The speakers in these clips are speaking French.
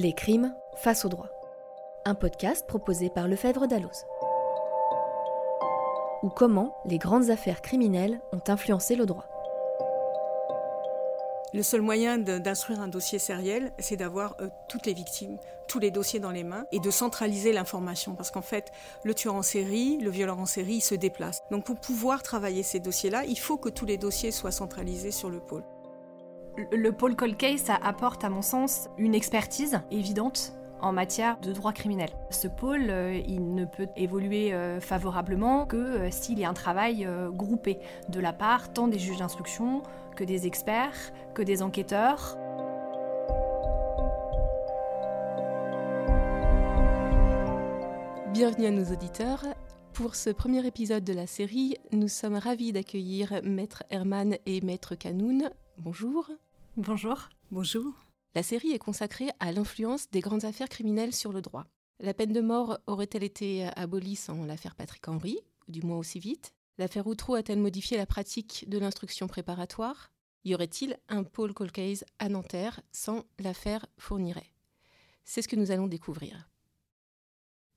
Les crimes face au droit. Un podcast proposé par Lefebvre Dalloz. Ou comment les grandes affaires criminelles ont influencé le droit. Le seul moyen d'instruire un dossier sériel, c'est d'avoir euh, toutes les victimes, tous les dossiers dans les mains et de centraliser l'information. Parce qu'en fait, le tueur en série, le violeur en série, il se déplace. Donc pour pouvoir travailler ces dossiers-là, il faut que tous les dossiers soient centralisés sur le pôle. Le pôle cold case, apporte à mon sens une expertise évidente en matière de droit criminel. Ce pôle, euh, il ne peut évoluer euh, favorablement que s'il y a un travail groupé de la part tant des juges d'instruction que des experts, que des enquêteurs. Bienvenue à nos auditeurs. Pour ce premier épisode de la série, nous sommes ravis d'accueillir Maître Herman et Maître Canoun. Bonjour. Bonjour. Bonjour. La série est consacrée à l'influence des grandes affaires criminelles sur le droit. La peine de mort aurait-elle été abolie sans l'affaire Patrick Henry, du moins aussi vite? L'affaire Outreau a-t-elle modifié la pratique de l'instruction préparatoire? Y aurait-il un pôle Colcase à Nanterre sans l'affaire Fourniret? C'est ce que nous allons découvrir.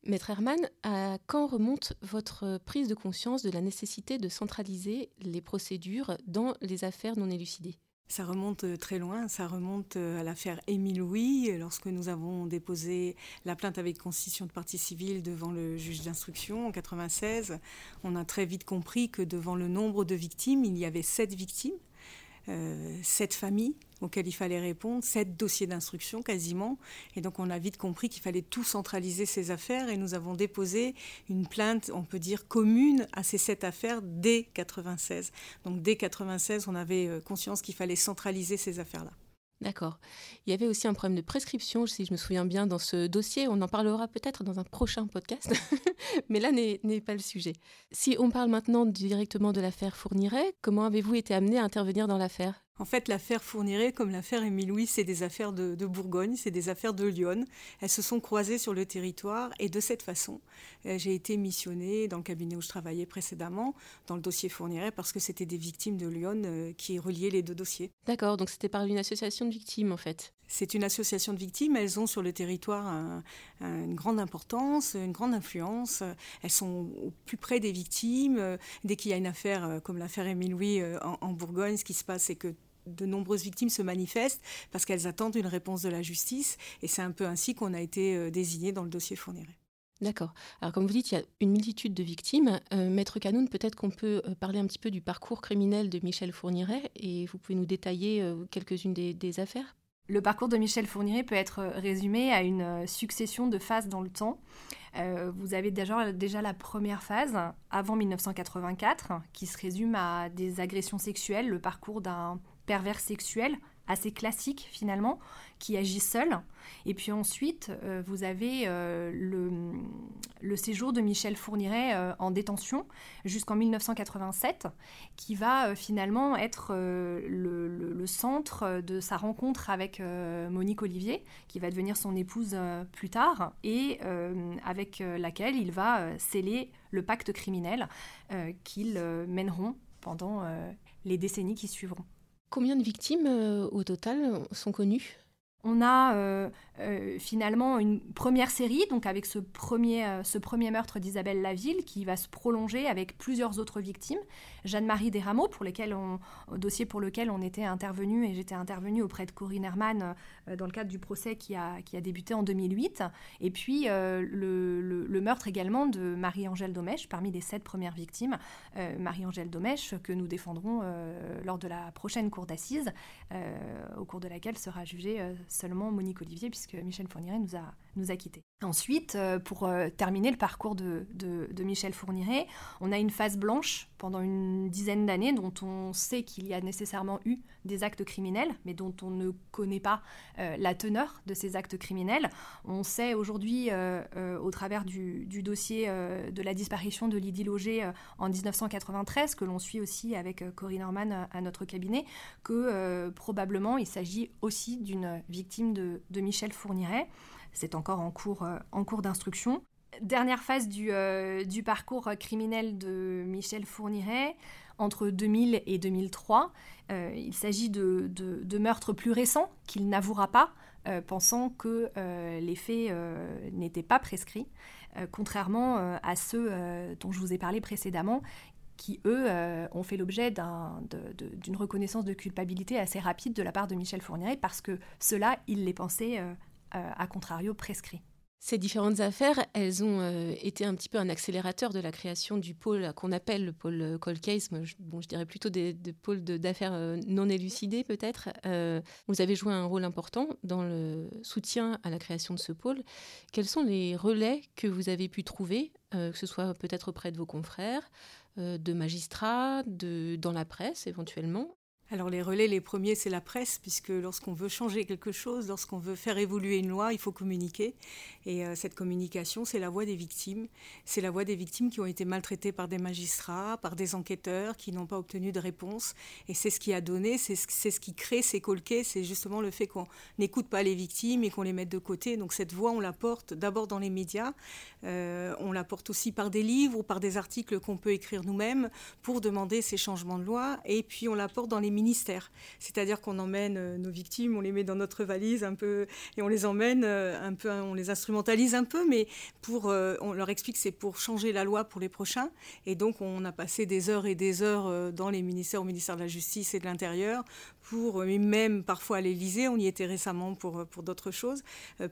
Maître Herman, à quand remonte votre prise de conscience de la nécessité de centraliser les procédures dans les affaires non élucidées? Ça remonte euh, très loin, ça remonte euh, à l'affaire Émile Louis, euh, lorsque nous avons déposé la plainte avec constitution de partie civile devant le juge d'instruction en 96. On a très vite compris que devant le nombre de victimes, il y avait sept victimes, sept familles auxquels il fallait répondre, sept dossiers d'instruction quasiment. Et donc on a vite compris qu'il fallait tout centraliser ces affaires et nous avons déposé une plainte, on peut dire, commune à ces sept affaires dès 96. Donc dès 96, on avait euh, conscience qu'il fallait centraliser ces affaires-là. D'accord. Il y avait aussi un problème de prescription, si je me souviens bien, dans ce dossier. On en parlera peut-être dans un prochain podcast, mais là n'est pas le sujet. Si on parle maintenant directement de l'affaire Fourniret, comment avez-vous été amené à intervenir dans l'affaire? En fait, l'affaire Fourniret, comme l'affaire Émile Louis, c'est des affaires de, Bourgogne, c'est des affaires de Lyon. Elles se sont croisées sur le territoire et de cette façon, euh, j'ai été missionnée dans le cabinet où je travaillais précédemment, dans le dossier Fourniret, parce que c'était des victimes de Lyon euh, qui reliaient les deux dossiers. D'accord, donc c'était par une association de victimes en fait. C'est une association de victimes, elles ont sur le territoire une grande importance, une grande influence. Elles sont au plus près des victimes. Dès qu'il y a une affaire euh, comme l'affaire Émile Louis en, en Bourgogne, ce qui se passe, c'est que de nombreuses victimes se manifestent parce qu'elles attendent une réponse de la justice. Et c'est un peu ainsi qu'on a été euh, désigné dans le dossier Fourniret. D'accord. Alors comme vous dites, il y a une multitude de victimes. Euh, Maître Canoun, peut-être qu'on peut euh, parler un petit peu du parcours criminel de Michel Fourniret et vous pouvez nous détailler quelques-unes des, affaires le parcours de Michel Fourniret peut être résumé à une succession de phases dans le temps. vous avez déjà, déjà la première phase, avant 1984, qui se résume à des agressions sexuelles, le parcours d'un pervers sexuel assez classique finalement, qui agit seul. Et puis ensuite, euh, vous avez euh, le, séjour de Michel Fourniret euh, en détention jusqu'en 1987, qui va finalement être le, centre de sa rencontre avec Monique Olivier, qui va devenir son épouse plus tard, et avec laquelle il va sceller le pacte criminel qu'ils mèneront pendant les décennies qui suivront. Combien de victimes euh, au total sont connues? On a euh, euh, finalement une première série, donc avec ce premier, euh, ce premier meurtre d'Isabelle Laville, qui va se prolonger avec plusieurs autres victimes. Jeanne-Marie Desrameaux, pour lesquelles on, dossier pour lequel on était intervenu, et j'étais intervenue auprès de Corinne Herman dans le cadre du procès qui a, qui a débuté en 2008. Et puis le, le, meurtre également de Marie-Angèle Domèche, parmi les sept premières victimes. Marie-Angèle Domèche, que nous défendrons lors de la prochaine cour d'assises, au cours de laquelle sera jugée seulement Monique Olivier, puisque Michel Fourniret nous a, nous a quittés. Ensuite, euh, pour euh, terminer le parcours de, Michel Fourniret, on a une phase blanche pendant une dizaine d'années dont on sait qu'il y a nécessairement eu des actes criminels, mais dont on ne connaît pas euh, la teneur de ces actes criminels. On sait aujourd'hui, au travers du, du dossier de la disparition de Lydie Loger en 1993, que l'on suit aussi avec Corinne Norman à notre cabinet, que probablement il s'agit aussi d'une victime de, de Michel Fourniret. C'est encore en cours, euh, en cours d'instruction. Dernière phase du, euh, du, parcours criminel de Michel Fourniret, entre 2000 et 2003. Euh, il s'agit de, meurtres plus récents qu'il n'avouera pas, pensant que les faits n'étaient pas prescrits, contrairement à ceux dont je vous ai parlé précédemment, qui, eux, ont fait l'objet d'une reconnaissance de culpabilité assez rapide de la part de Michel Fournier, parce que cela, il les pensait, à contrario, prescrits. Ces différentes affaires, elles ont euh, été un petit peu un accélérateur de la création du pôle qu'on appelle le pôle euh, cold case, je, bon, je dirais plutôt des, pôles d'affaires euh, non élucidées peut-être. vous avez joué un rôle important dans le soutien à la création de ce pôle. Quels sont les relais que vous avez pu trouver, que ce soit peut-être auprès de vos confrères, de magistrats, de, dans la presse éventuellement, alors les relais, les premiers, c'est la presse, puisque lorsqu'on veut changer quelque chose, lorsqu'on veut faire évoluer une loi, il faut communiquer. Et euh, cette communication, c'est la voix des victimes. C'est la voix des victimes qui ont été maltraitées par des magistrats, par des enquêteurs, qui n'ont pas obtenu de réponse. Et c'est ce qui a donné, c'est ce, qui crée ces colquets, c'est justement le fait qu'on n'écoute pas les victimes et qu'on les mette de côté. Donc cette voix, on la porte d'abord dans les médias, euh, on la porte aussi par des livres ou par des articles qu'on peut écrire nous-mêmes pour demander ces changements de loi. Et puis on la porte dans les C'est-à-dire qu'on emmène euh, nos victimes, on les met dans notre valise un peu et on les emmène euh, un peu, on les instrumentalise un peu, mais pour, euh, on leur explique que c'est pour changer la loi pour les prochains. Et donc on a passé des heures et des heures dans les ministères, au ministère de la Justice et de l'Intérieur, pour même parfois à l'Élysée, on y était récemment pour, pour d'autres choses,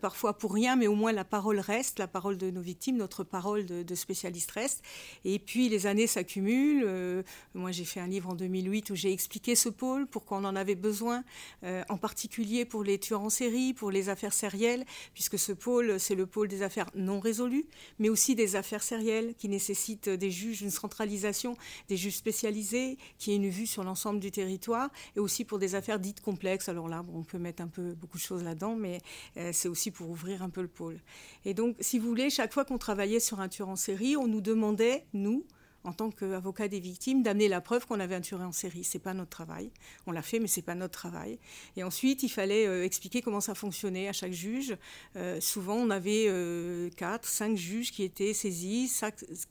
parfois pour rien, mais au moins la parole reste, la parole de nos victimes, notre parole de, de spécialistes reste. Et puis les années s'accumulent. moi j'ai fait un livre en 2008 où j'ai expliqué ce pôle, pourquoi on en avait besoin, euh, en particulier pour les tueurs en série, pour les affaires sérielles, puisque ce pôle, c'est le pôle des affaires non résolues, mais aussi des affaires sérielles qui nécessitent des juges, une centralisation, des juges spécialisés, qui aient une vue sur l'ensemble du territoire, et aussi pour des affaires dites complexes. Alors là, on peut mettre un peu beaucoup de choses là-dedans, mais euh, c'est aussi pour ouvrir un peu le pôle. Et donc, si vous voulez, chaque fois qu'on travaillait sur un tueur en série, on nous demandait, nous, en tant qu'avocat des victimes, d'amener la preuve qu'on avait un tueur en série. C'est pas notre travail. On l'a fait, mais c'est pas notre travail. Et ensuite, il fallait euh, expliquer comment ça fonctionnait à chaque juge. Euh, souvent, on avait euh, quatre, cinq juges qui étaient saisis,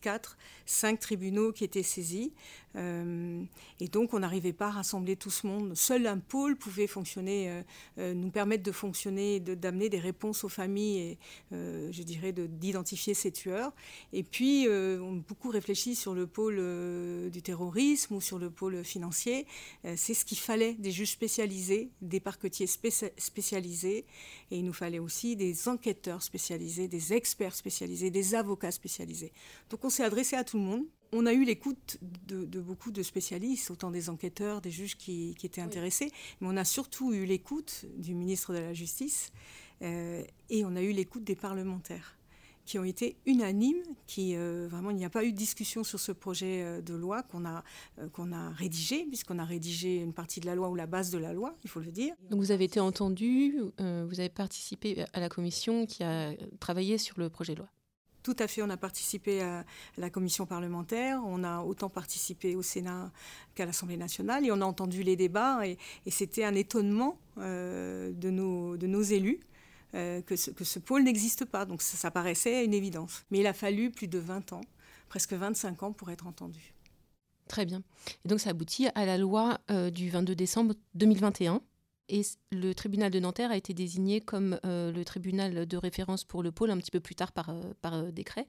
quatre, cinq tribunaux qui étaient saisis. Euh, et donc, on n'arrivait pas à rassembler tout ce monde. Seul un pôle pouvait fonctionner, euh, euh, nous permettre de fonctionner, d'amener des réponses aux familles et, je dirais, d'identifier ces tueurs. Et puis, on a beaucoup réfléchi sur le pôle du terrorisme ou sur le pôle financier. C'est ce qu'il fallait, des juges spécialisés, des parquetiers spécialisés. Et il nous fallait aussi des enquêteurs spécialisés, des experts spécialisés, des avocats spécialisés. Donc, on s'est adressé à tout le monde on a eu l'écoute de, beaucoup de spécialistes, autant des enquêteurs, des juges qui, étaient intéressés, mais on a surtout eu l'écoute du ministre de la Justice euh, et on a eu l'écoute des parlementaires qui ont été unanimes, qui euh, vraiment il n'y a pas eu de discussion sur ce projet euh, de loi qu'on a qu'on a rédigé, puisqu'on a rédigé une partie de la loi ou la base de la loi, il faut le dire. Donc vous avez été entendu, vous avez participé à la commission qui a travaillé sur le projet de loi. Tout à fait, on a participé à la commission parlementaire, on a autant participé au Sénat qu'à l'Assemblée nationale et on a entendu les débats et, c'était un étonnement euh, de, nos, élus. Euh, que, ce, pôle n'existe pas. Donc ça, ça, paraissait une évidence. Mais il a fallu plus de 20 ans, presque 25 ans pour être entendu. Très bien. Et donc ça aboutit à la loi euh, du 22 décembre 2021 et le tribunal de Nanterre a été désigné comme euh, le tribunal de référence pour le pôle un petit peu plus tard par, euh, euh, décret.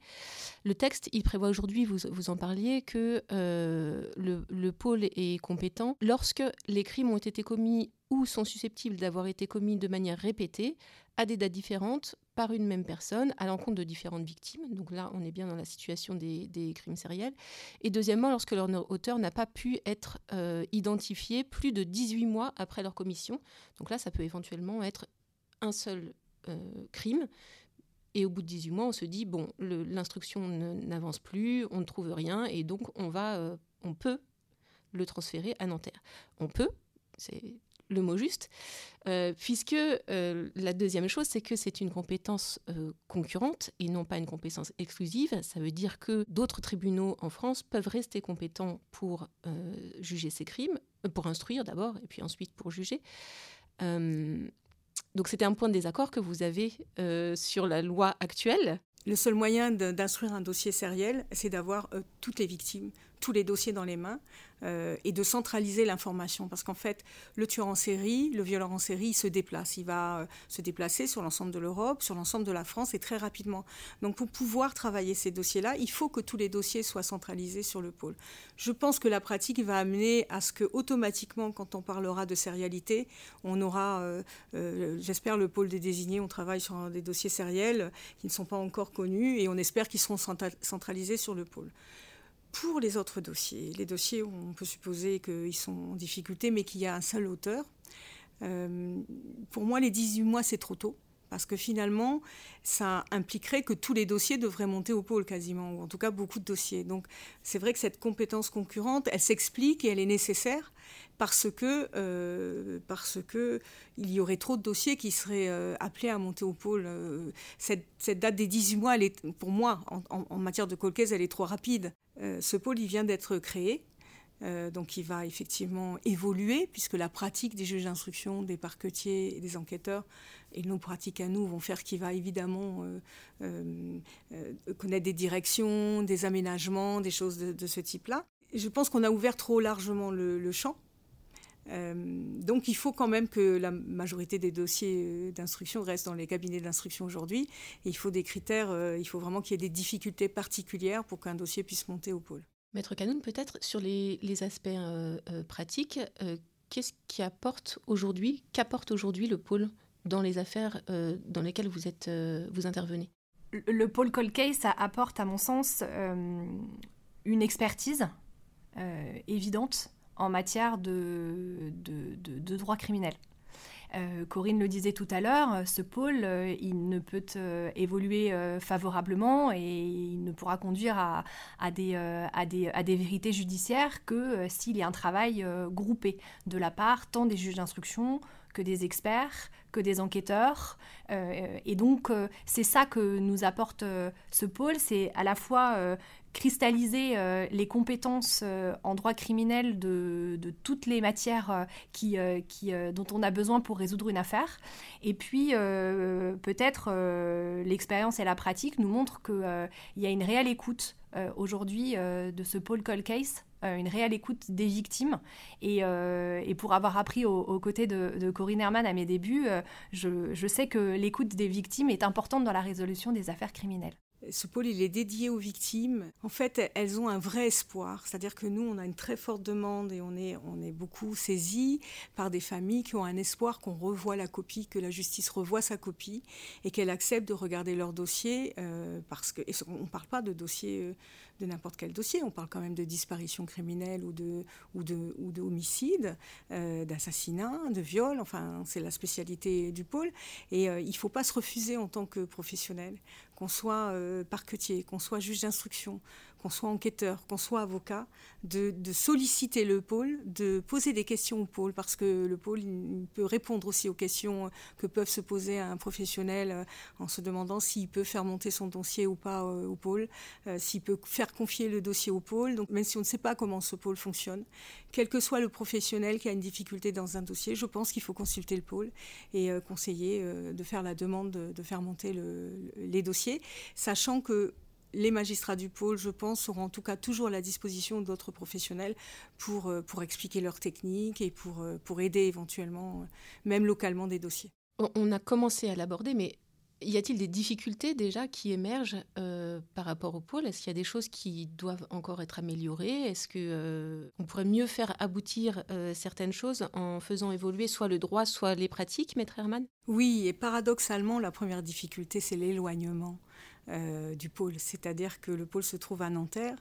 Le texte, il prévoit aujourd'hui, vous, en parliez, que le, pôle est compétent lorsque les crimes ont été commis ou sont susceptibles d'avoir été commis de manière répétée à des dates différentes par une même personne à l'encontre de différentes victimes. Donc là, on est bien dans la situation des, crimes sériels. Et deuxièmement, lorsque leur auteur n'a pas pu être euh, identifié plus de 18 mois après leur commission. Donc là, ça peut éventuellement être un seul euh, crime. Et au bout de 18 mois, on se dit, bon, l'instruction n'avance plus, on ne trouve rien, et donc on, va, euh, on peut le transférer à Nanterre. On peut, c'est le mot juste, euh, puisque euh, la deuxième chose, c'est que c'est une compétence euh, concurrente et non pas une compétence exclusive. Ça veut dire que d'autres tribunaux en France peuvent rester compétents pour juger ces crimes, pour instruire d'abord et puis ensuite pour juger. donc c'était un point de désaccord que vous avez sur la loi actuelle. Le seul moyen d'instruire un dossier sériel, c'est d'avoir toutes les victimes, tous les dossiers dans les mains euh, et de centraliser l'information. Parce qu'en fait, le tueur en série, le violeur en série, il se déplace. Il va euh, se déplacer sur l'ensemble de l'Europe, sur l'ensemble de la France et très rapidement. Donc pour pouvoir travailler ces dossiers-là, il faut que tous les dossiers soient centralisés sur le pôle. Je pense que la pratique va amener à ce que automatiquement, quand on parlera de sérialité, on aura, euh, j'espère, le pôle des désignés, on travaille sur des dossiers sériels qui ne sont pas encore connus et on espère qu'ils seront centralisés sur le pôle. Pour les autres dossiers, les dossiers où on peut supposer qu'ils sont en difficulté, mais qu'il y a un seul auteur, euh, pour moi, les 18 mois, c'est trop tôt. Parce que finalement, ça impliquerait que tous les dossiers devraient monter au pôle quasiment, ou en tout cas beaucoup de dossiers. Donc c'est vrai que cette compétence concurrente, elle s'explique et elle est nécessaire parce que, euh, y aurait trop de dossiers qui seraient euh, appelés à monter au pôle. cette, date des 18 mois, pour moi, en, matière de colcaise, elle est trop rapide. Euh, ce pôle, il vient d'être créé. Euh, donc il va effectivement évoluer puisque la pratique des juges d'instruction, des parquetiers et des enquêteurs et nos pratiques à nous vont faire qu'il va évidemment euh, connaître des directions, des aménagements, des choses de, ce type-là. Je pense qu'on a ouvert trop largement le, champ. donc il faut quand même que la majorité des dossiers d'instruction restent dans les cabinets d'instruction aujourd'hui. Il faut des critères, il faut vraiment qu'il y ait des difficultés particulières pour qu'un dossier puisse monter au pôle. Maître Canoun, peut-être sur les, aspects euh, euh, pratiques, euh, qu'est-ce qui apporte aujourd'hui, qu'apporte aujourd'hui le pôle dans les affaires dans lesquelles vous, êtes, vous intervenez? Le, pôle Cold Case apporte, à mon sens, une expertise évidente en matière de, de droit criminel. Euh, Corinne le disait tout à l'heure, euh, ce pôle, euh, il ne peut évoluer favorablement et il ne pourra conduire à, des, vérités judiciaires que s'il y a un travail groupé de la part tant des juges d'instruction que des experts, que des enquêteurs. et donc, c'est ça que nous apporte ce pôle, c'est à la fois cristalliser euh, les compétences euh, en droit criminel de, toutes les matières euh, qui, dont on a besoin pour résoudre une affaire. Et puis, peut-être, l'expérience et la pratique nous montrent qu'il y a une réelle écoute aujourd'hui de ce Paul Cole Case une réelle écoute des victimes. Et, pour avoir appris aux côtés de, Corinne Herman à mes débuts, je sais que l'écoute des victimes est importante dans la résolution des affaires criminelles. Ce pôle, il est dédié aux victimes. En fait, elles ont un vrai espoir. C'est-à-dire que nous, on a une très forte demande et on est, on est beaucoup saisis par des familles qui ont un espoir qu'on revoie la copie, que la justice revoie sa copie et qu'elle accepte de regarder leur dossier. Euh, parce que, on ne parle pas de dossier euh, de n'importe quel dossier. On parle quand même de disparition criminelle ou de, ou de, ou de homicide, euh, d'assassinat, de viol. Enfin, c'est la spécialité du pôle. Et euh, il ne faut pas se refuser en tant que professionnel, qu'on soit euh, parquetier, qu'on soit juge d'instruction, qu'on soit enquêteur, qu'on soit avocat, de, solliciter le pôle, de poser des questions au pôle, parce que le pôle peut répondre aussi aux questions que peuvent se poser un professionnel euh, en se demandant s'il peut faire monter son dossier ou pas euh, au pôle, euh, s'il peut faire confier le dossier au pôle. Donc même si on ne sait pas comment ce pôle fonctionne, quel que soit le professionnel qui a une difficulté dans un dossier, je pense qu'il faut consulter le pôle et conseiller de faire la demande de, faire monter les dossiers, sachant que les magistrats du pôle, je pense, seront en tout cas toujours à la disposition d'autres professionnels pour, euh, pour expliquer leurs techniques et pour, euh, pour aider éventuellement, euh, même localement, des dossiers. On a commencé à l'aborder, mais y a-t-il des difficultés déjà qui émergent par rapport au pôle? Est-ce qu'il y a des choses qui doivent encore être améliorées? Est-ce qu'on on pourrait mieux faire aboutir certaines choses en faisant évoluer soit le droit, soit les pratiques, Maître Herman Oui, et paradoxalement, la première difficulté, c'est l'éloignement. Euh, du pôle. C'est-à-dire que le pôle se trouve à Nanterre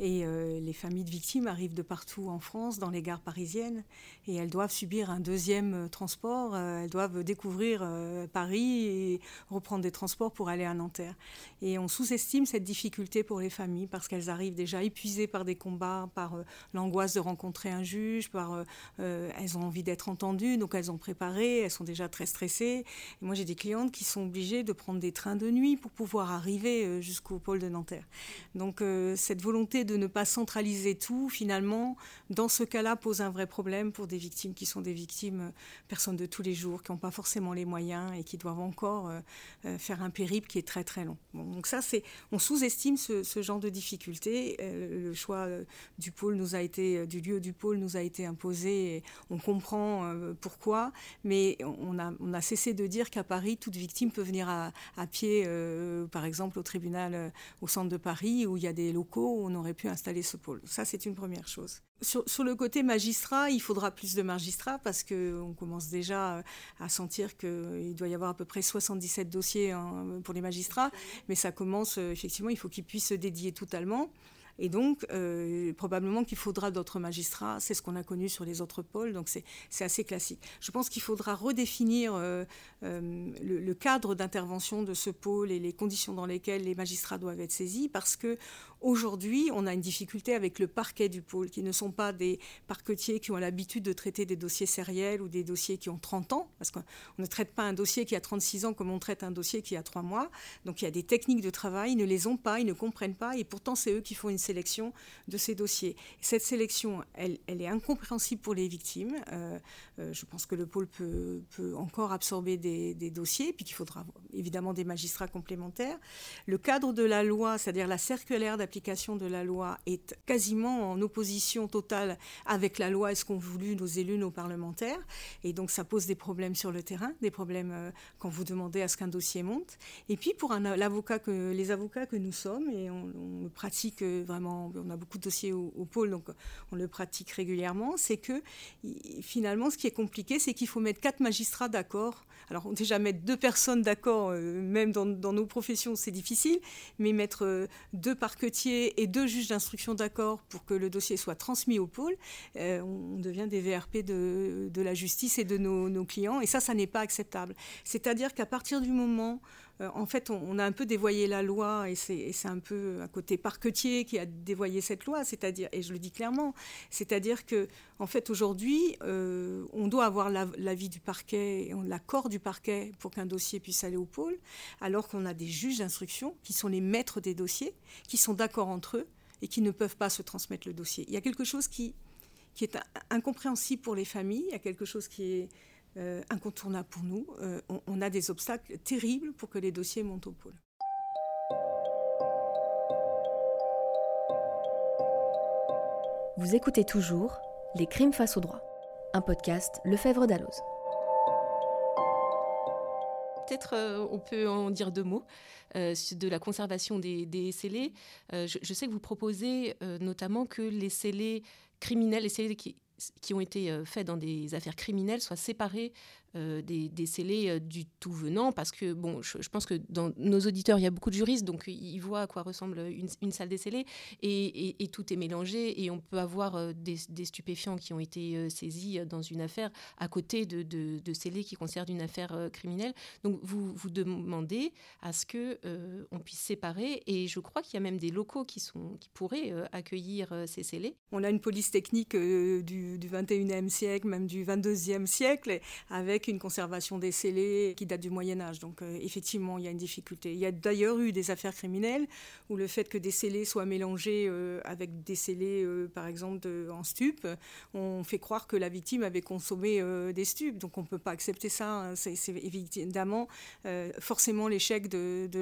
et euh, les familles de victimes arrivent de partout en France, dans les gares parisiennes, et elles doivent subir un deuxième euh, transport. elles doivent découvrir Paris et reprendre des transports pour aller à Nanterre. Et on sous-estime cette difficulté pour les familles parce qu'elles arrivent déjà épuisées par des combats, par l'angoisse de rencontrer un juge, par elles ont envie d'être entendues, donc elles ont préparé, elles sont déjà très stressées. Et moi j'ai des clientes qui sont obligées de prendre des trains de nuit pour pouvoir arriver euh, jusqu'au pôle de Nanterre. Donc euh, cette volonté ne pas centraliser tout, finalement, dans ce cas-là, pose un vrai problème pour des victimes qui sont des victimes, euh, personnes de tous les jours, qui n'ont pas forcément les moyens et qui doivent encore euh, euh, faire un périple qui est très très long. donc ça, c'est, on sous-estime ce, genre de difficultés. le choix du pôle nous a été, du lieu du pôle nous a été imposé. Et on comprend pourquoi, mais on a, on a cessé de dire qu'à Paris, toute victime peut venir à, à pied, par exemple, au tribunal, au centre de Paris, où il y a des locaux où on aurait pu installer ce pôle. Ça, c'est une première chose. Sur, le côté magistrat, il faudra plus de magistrats parce qu'on commence déjà à sentir qu'il doit y avoir à peu près 77 dossiers hein, pour les magistrats, mais ça commence, effectivement, il faut qu'ils puissent se dédier totalement. Et donc, euh, probablement qu'il faudra d'autres magistrats. C'est ce qu'on a connu sur les autres pôles, donc c'est assez classique. Je pense qu'il faudra redéfinir euh, euh, le, cadre d'intervention de ce pôle et les conditions dans lesquelles les magistrats doivent être saisis, parce que Aujourd'hui, on a une difficulté avec le parquet du pôle, qui ne sont pas des parquetiers qui ont l'habitude de traiter des dossiers sériels ou des dossiers qui ont 30 ans, parce qu'on ne traite pas un dossier qui a 36 ans comme on traite un dossier qui a 3 mois. Donc il y a des techniques de travail, ils ne les ont pas, ils ne comprennent pas, et pourtant c'est eux qui font une sélection de ces dossiers. Cette sélection, elle, est incompréhensible pour les victimes. Euh, euh, je pense que le pôle peut, encore absorber des, dossiers, puis qu'il faudra évidemment des magistrats complémentaires. Le cadre de la loi, c'est-à-dire la circulaire d'application de la loi, est quasiment en opposition totale avec la loi et ce qu'ont voulu nos élus, nos parlementaires. Et donc ça pose des problèmes sur le terrain, des problèmes euh, quand vous demandez à ce qu'un dossier monte. Et puis pour les avocats que nous sommes, et on, pratique euh, on a beaucoup de dossiers au, pôle, donc on le pratique régulièrement, c'est que finalement ce qui est compliqué, c'est qu'il faut mettre quatre magistrats d'accord alors déjà mettre deux personnes d'accord, euh, même dans, nos professions, c'est difficile, mais mettre euh, deux parquetiers et deux juges d'instruction d'accord pour que le dossier soit transmis au pôle, euh, on devient des VRP de, la justice et de nos, clients, et ça, ça n'est pas acceptable. C'est-à-dire qu'à partir du moment en fait, on, a un peu dévoyé la loi et c'est un peu un côté parquetier qui a dévoyé cette loi, c'est-à-dire, et je le dis clairement, c'est-à-dire que, en fait, aujourd'hui, euh, on doit avoir l'avis du parquet, l'accord du parquet pour qu'un dossier puisse aller au pôle, alors qu'on a des juges d'instruction qui sont les maîtres des dossiers, qui sont d'accord entre eux et qui ne peuvent pas se transmettre le dossier. Il y a quelque chose qui, qui est incompréhensible pour les familles, il y a quelque chose qui est euh, incontournable pour nous. Euh, on, a des obstacles terribles pour que les dossiers montent au pôle. Vous écoutez toujours Les crimes face au droit, un podcast Lefebvre d'Alloz. Peut-être euh, on peut en dire deux mots de la conservation des, des scellés. Je, sais que vous proposez notamment que les scellés criminels, les scellés qui, qui ont été euh, faits dans des affaires criminelles soient séparés euh, des, des, scellés euh, du tout venant, parce que bon, je, pense que dans nos auditeurs, il y a beaucoup de juristes, donc ils voient à quoi ressemble une, salle des scellés, et, tout est mélangé, et on peut avoir des, stupéfiants qui ont été saisis dans une affaire à côté de, de, scellés qui concernent une affaire criminelle. Donc vous vous demandez à ce que on puisse séparer, et je crois qu'il y a même des locaux qui sont qui pourraient accueillir ces scellés. On a une police technique du du, 21e siècle, même du 22e siècle, avec une conservation des scellés qui date du Moyen Âge. Donc euh, effectivement, il y a une difficulté. Il y a d'ailleurs eu des affaires criminelles où le fait que des scellés soient mélangés euh, avec des scellés, euh, par exemple, en stup, on fait croire que la victime avait consommé des stupes. Donc on ne peut pas accepter ça. Hein. C'est évidemment forcément l'échec de, de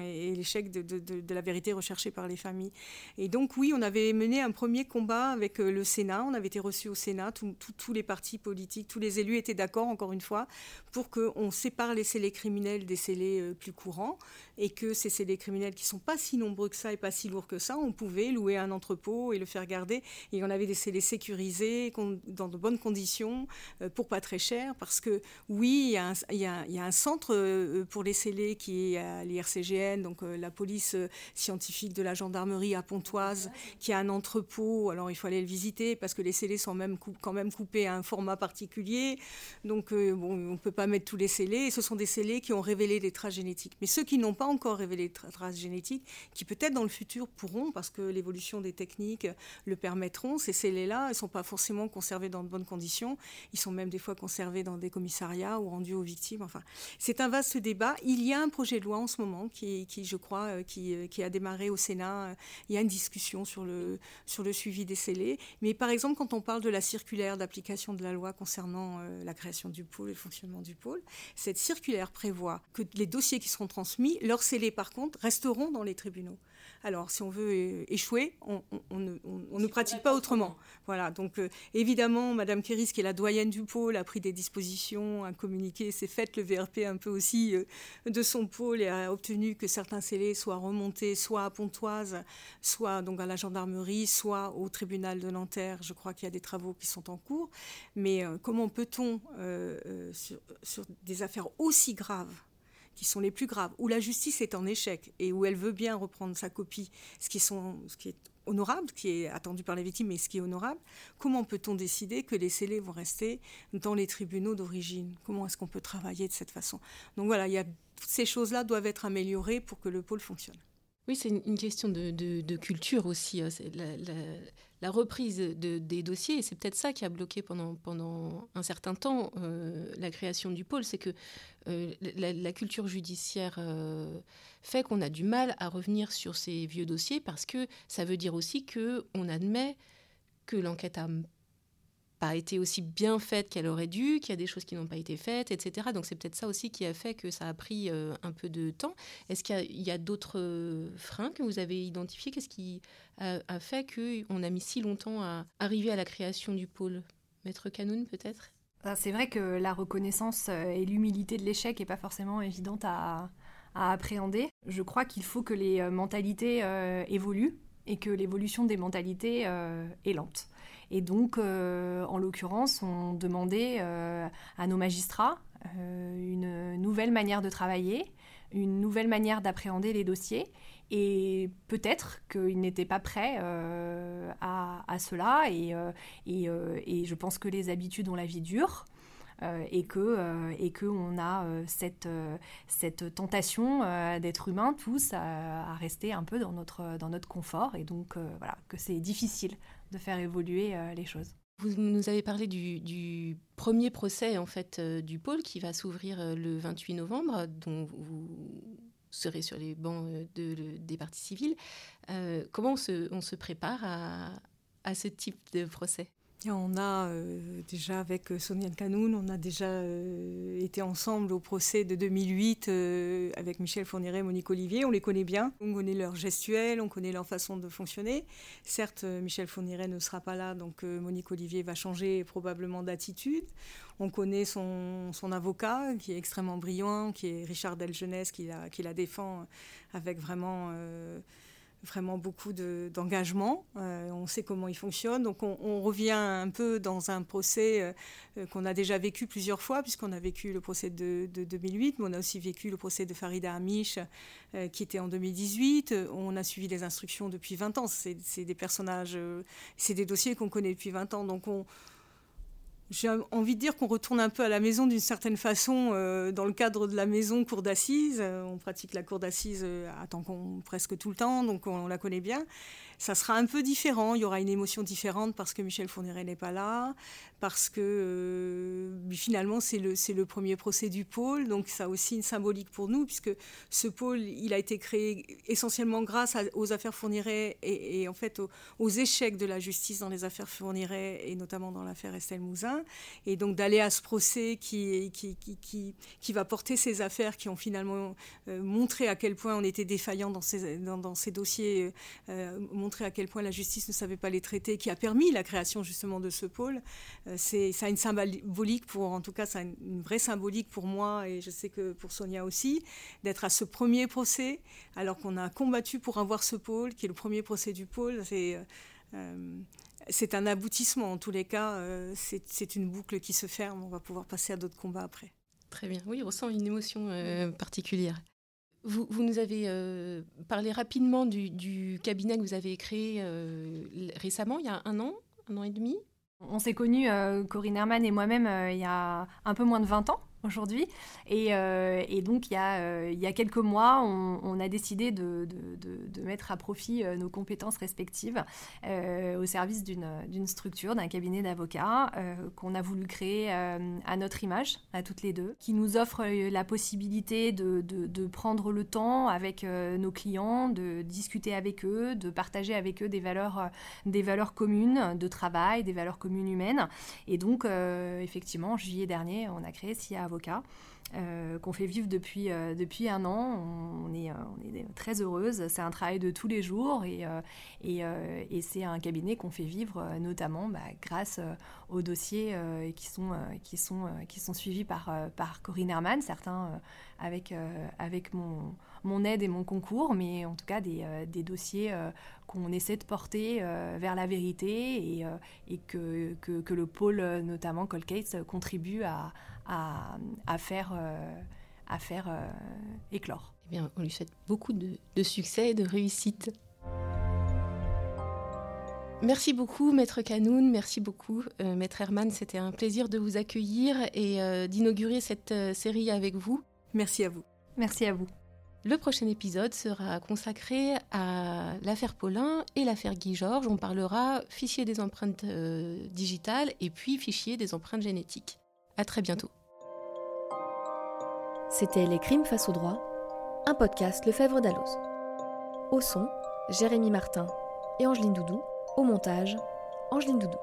et, l'échec de, de, la vérité recherchée par les familles. Et donc oui, on avait mené un premier combat avec le Sénat. On avait été reçu au Sénat, tous les partis politiques, tous les élus étaient d'accord, encore une fois, pour qu'on sépare les scellés criminels des scellés euh, plus courants et que ces scellés criminels qui sont pas si nombreux que ça et pas si lourds que ça, on pouvait louer un entrepôt et le faire garder. Et on avait des scellés sécurisés, dans de bonnes conditions, euh, pour pas très cher, parce que oui, il y, a un, centre euh, pour les scellés qui est à l'IRCGN, donc la police scientifique de la gendarmerie à Pontoise, qui a un entrepôt. Alors il faut aller le visiter parce que les scellés sont quand même coupés à un format particulier. Donc, bon, on ne peut pas mettre tous les scellés. Ce sont des scellés qui ont révélé des traces génétiques. Mais ceux qui n'ont pas encore révélé de traces génétiques, qui peut-être dans le futur pourront, parce que l'évolution des techniques le permettront, ces scellés-là, ne sont pas forcément conservés dans de bonnes conditions. Ils sont même des fois conservés dans des commissariats ou rendus aux victimes. Enfin, c'est un vaste débat. Il y a un projet de loi en ce moment qui, je crois, euh, qui, euh, qui, a démarré au Sénat. Il y a une discussion sur le, suivi des scellés. Mais par exemple, quand on parle de la circulaire d'application de la loi concernant euh, la création du pôle et le fonctionnement du pôle, cette circulaire prévoit que les dossiers qui seront transmis, leurs scellés par contre, resteront dans les tribunaux. Alors, si on veut échouer, on, ne, pratique pas autrement. Voilà. Donc, euh, évidemment, Madame Kéris, qui est la doyenne du pôle, a pris des dispositions, a communiqué, s'est fait le VRP un peu aussi euh, de son pôle et a obtenu que certains scellés soient remontés, soit à Pontoise, soit donc à la gendarmerie, soit au tribunal de Nanterre. Je crois qu'il y a des travaux qui sont en cours. Mais euh, comment peut-on, sur des affaires aussi graves, qui sont les plus graves, où la justice est en échec et où elle veut bien reprendre sa copie, ce qui, est honorable, ce qui est attendu par les victimes, mais ce qui est honorable, comment peut-on décider que les scellés vont rester dans les tribunaux d'origine? Comment est-ce qu'on peut travailler de cette façon? Donc voilà, ces choses-là doivent être améliorées pour que le pôle fonctionne. Oui, c'est une question de, culture aussi. Hein. La, reprise des dossiers, c'est peut-être ça qui a bloqué pendant, un certain temps euh, la création du pôle, c'est que euh, la, culture judiciaire euh, fait qu'on a du mal à revenir sur ces vieux dossiers parce que ça veut dire aussi qu'on admet que l'enquête a pas été aussi bien faite qu'elle aurait dû, qu'il y a des choses qui n'ont pas été faites, etc. Donc c'est peut-être ça aussi qui a fait que ça a pris euh, un peu de temps. Est-ce qu'il y a, d'autres euh, freins que vous avez identifiés? Qu'est-ce qui a, fait qu'on a mis si longtemps à arriver à la création du pôle? Maître Canoun peut-être? Ah, C'est vrai que la reconnaissance euh, et l'humilité de l'échec n'est pas forcément évidente à, appréhender. Je crois qu'il faut que les mentalités évoluent et que l'évolution des mentalités est lente. Et donc, euh, en l'occurrence, on demandait euh, à nos magistrats euh, une nouvelle manière de travailler, une nouvelle manière d'appréhender les dossiers. Et peut-être qu'ils n'étaient pas prêts à, cela. Et, je pense que les habitudes ont la vie dure. et que a cette tentation d'être humain tous à, à, rester un peu dans notre dans notre confort et donc voilà que c'est difficile de faire évoluer euh, les choses. Vous nous avez parlé du, premier procès en fait euh, du pôle qui va s'ouvrir euh, le 28 novembre, dont vous serez sur les bancs de, des parties civiles. comment on se, prépare à ce type de procès? On a euh, déjà avec euh, Sonia Canoun, on a déjà euh, été ensemble au procès de 2008 avec Michel Fourniret et Monique Olivier. On les connaît bien, on connaît leur gestuelle, on connaît leur façon de fonctionner. Certes, Michel Fourniret ne sera pas là, donc Monique Olivier va changer probablement d'attitude. On connaît son, avocat qui est extrêmement brillant, qui est Richard Delgenès, qui la défend avec vraiment vraiment beaucoup d'engagement. Euh, on sait comment il fonctionne. Donc on, revient un peu dans un procès euh, euh, qu'on a déjà vécu plusieurs fois, puisqu'on a vécu le procès de, 2008, mais on a aussi vécu le procès de Farida Amish, qui était en 2018. On a suivi les instructions depuis 20 ans. C'est des personnages, c'est des dossiers qu'on connaît depuis 20 ans. Donc on j'ai envie de dire qu'on retourne un peu à la maison d'une certaine façon euh, dans le cadre de la maison cour d'assises. Euh, on pratique la cour d'assises euh, à qu'on presque tout le temps, donc on, la connaît bien. Ça sera un peu différent. Il y aura une émotion différente parce que Michel Fourniret n'est pas là, parce que finalement c'est le, premier procès du pôle, donc ça a aussi une symbolique pour nous puisque ce pôle il a été créé essentiellement grâce aux affaires Fourniret et, en fait aux, aux, échecs de la justice dans les affaires Fourniret et notamment dans l'affaire Estelle Mouzin. Et donc d'aller à ce procès qui, qui, qui, qui, va porter ces affaires qui ont finalement euh, montré à quel point on était défaillant dans ces, dans, ces dossiers, euh, montré à quel point la justice ne savait pas les traiter, qui a permis la création justement de ce pôle. Euh, c'est, ça une symbolique pour, en tout cas, ça a une, vraie symbolique pour moi et je sais que pour Sonia aussi, d'être à ce premier procès alors qu'on a combattu pour avoir ce pôle, qui est le premier procès du pôle. C'est c'est un aboutissement. En tous les cas, euh, c'est une boucle qui se ferme. On va pouvoir passer à d'autres combats après. Très bien. Oui, on ressent une émotion euh, particulière. Vous, nous avez euh, parlé rapidement du, cabinet que vous avez créé récemment, il y a un an, un an et demi? On s'est connus, Corinne Herman et moi-même, il y a un peu moins de 20 ans aujourd'hui. Et, euh, donc, il y, a, euh, il y a quelques mois, on, a décidé de, mettre à profit euh, nos compétences respectives au service d'une structure, d'un cabinet d'avocats qu'on a voulu créer à notre image, à toutes les deux, qui nous offre la possibilité de, prendre le temps avec nos clients, de discuter avec eux, de partager avec eux des valeurs, communes de travail, des valeurs communes humaines. Et donc, effectivement, en juillet dernier, on a créé SIA euh, qu'on fait vivre depuis, euh, depuis un an. On, est, euh, on est très heureuse. C'est un travail de tous les jours et, et, et c'est un cabinet qu'on fait vivre notamment bah, grâce aux dossiers qui, sont, qui, sont, qui sont suivis par, par Corinne Herman, certains avec, avec mon, mon aide et mon concours, mais en tout cas des, des dossiers qu'on essaie de porter vers la vérité et, et que, que, que, le pôle, notamment Colcase, contribue à à, à faire euh, euh, éclore. Eh bien, on lui souhaite beaucoup de, succès et de réussite. Merci beaucoup, Maître Canoun. Merci beaucoup, euh, Maître Herman. C'était un plaisir de vous accueillir et d'inaugurer cette série avec vous. Merci à vous. Merci à vous. Le prochain épisode sera consacré à l'affaire Paulin et l'affaire Guy Georges. On parlera fichier des empreintes digitales et puis fichier des empreintes génétiques. À très bientôt. C'était Les Crimes face au droit, un podcast Lefebvre d'Alloz. Au son, Jérémy Martin et Angeline Doudou. Au montage, Angeline Doudou.